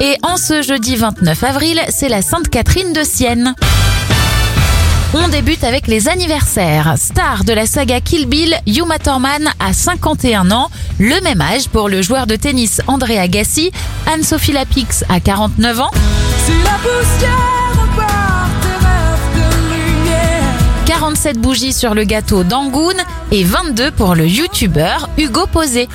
Et en ce jeudi 29 avril, c'est la Sainte Catherine de Sienne. On débute avec les anniversaires. Star de la saga Kill Bill, Yuma Thurman a 51 ans, le même âge pour le joueur de tennis André Agassi, Anne-Sophie Lapix a 49 ans. Si la poussière repart tes rêves de lumière 47 bougies sur le gâteau d'Angoun et 22 pour le youtubeur Hugo Posé.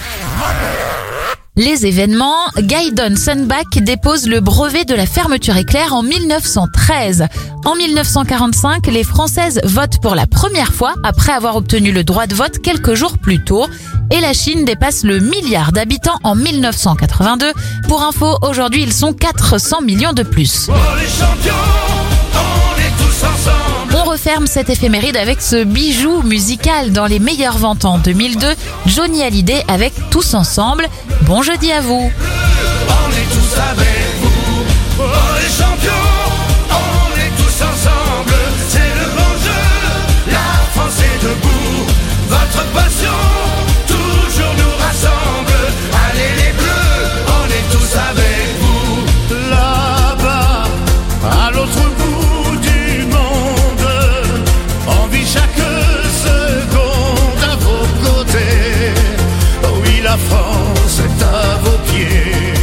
Les événements, Gaydon Sunback dépose le brevet de la fermeture éclair en 1913. En 1945, les Françaises votent pour la première fois après avoir obtenu le droit de vote quelques jours plus tôt. Et la Chine dépasse le milliard d'habitants en 1982. Pour info, aujourd'hui ils sont 400 millions de plus. Oh ferme cette éphéméride avec ce bijou musical dans les meilleures ventes en 2002, Johnny Hallyday avec Tous Ensemble. Bon jeudi à vous. la France est à vos pieds.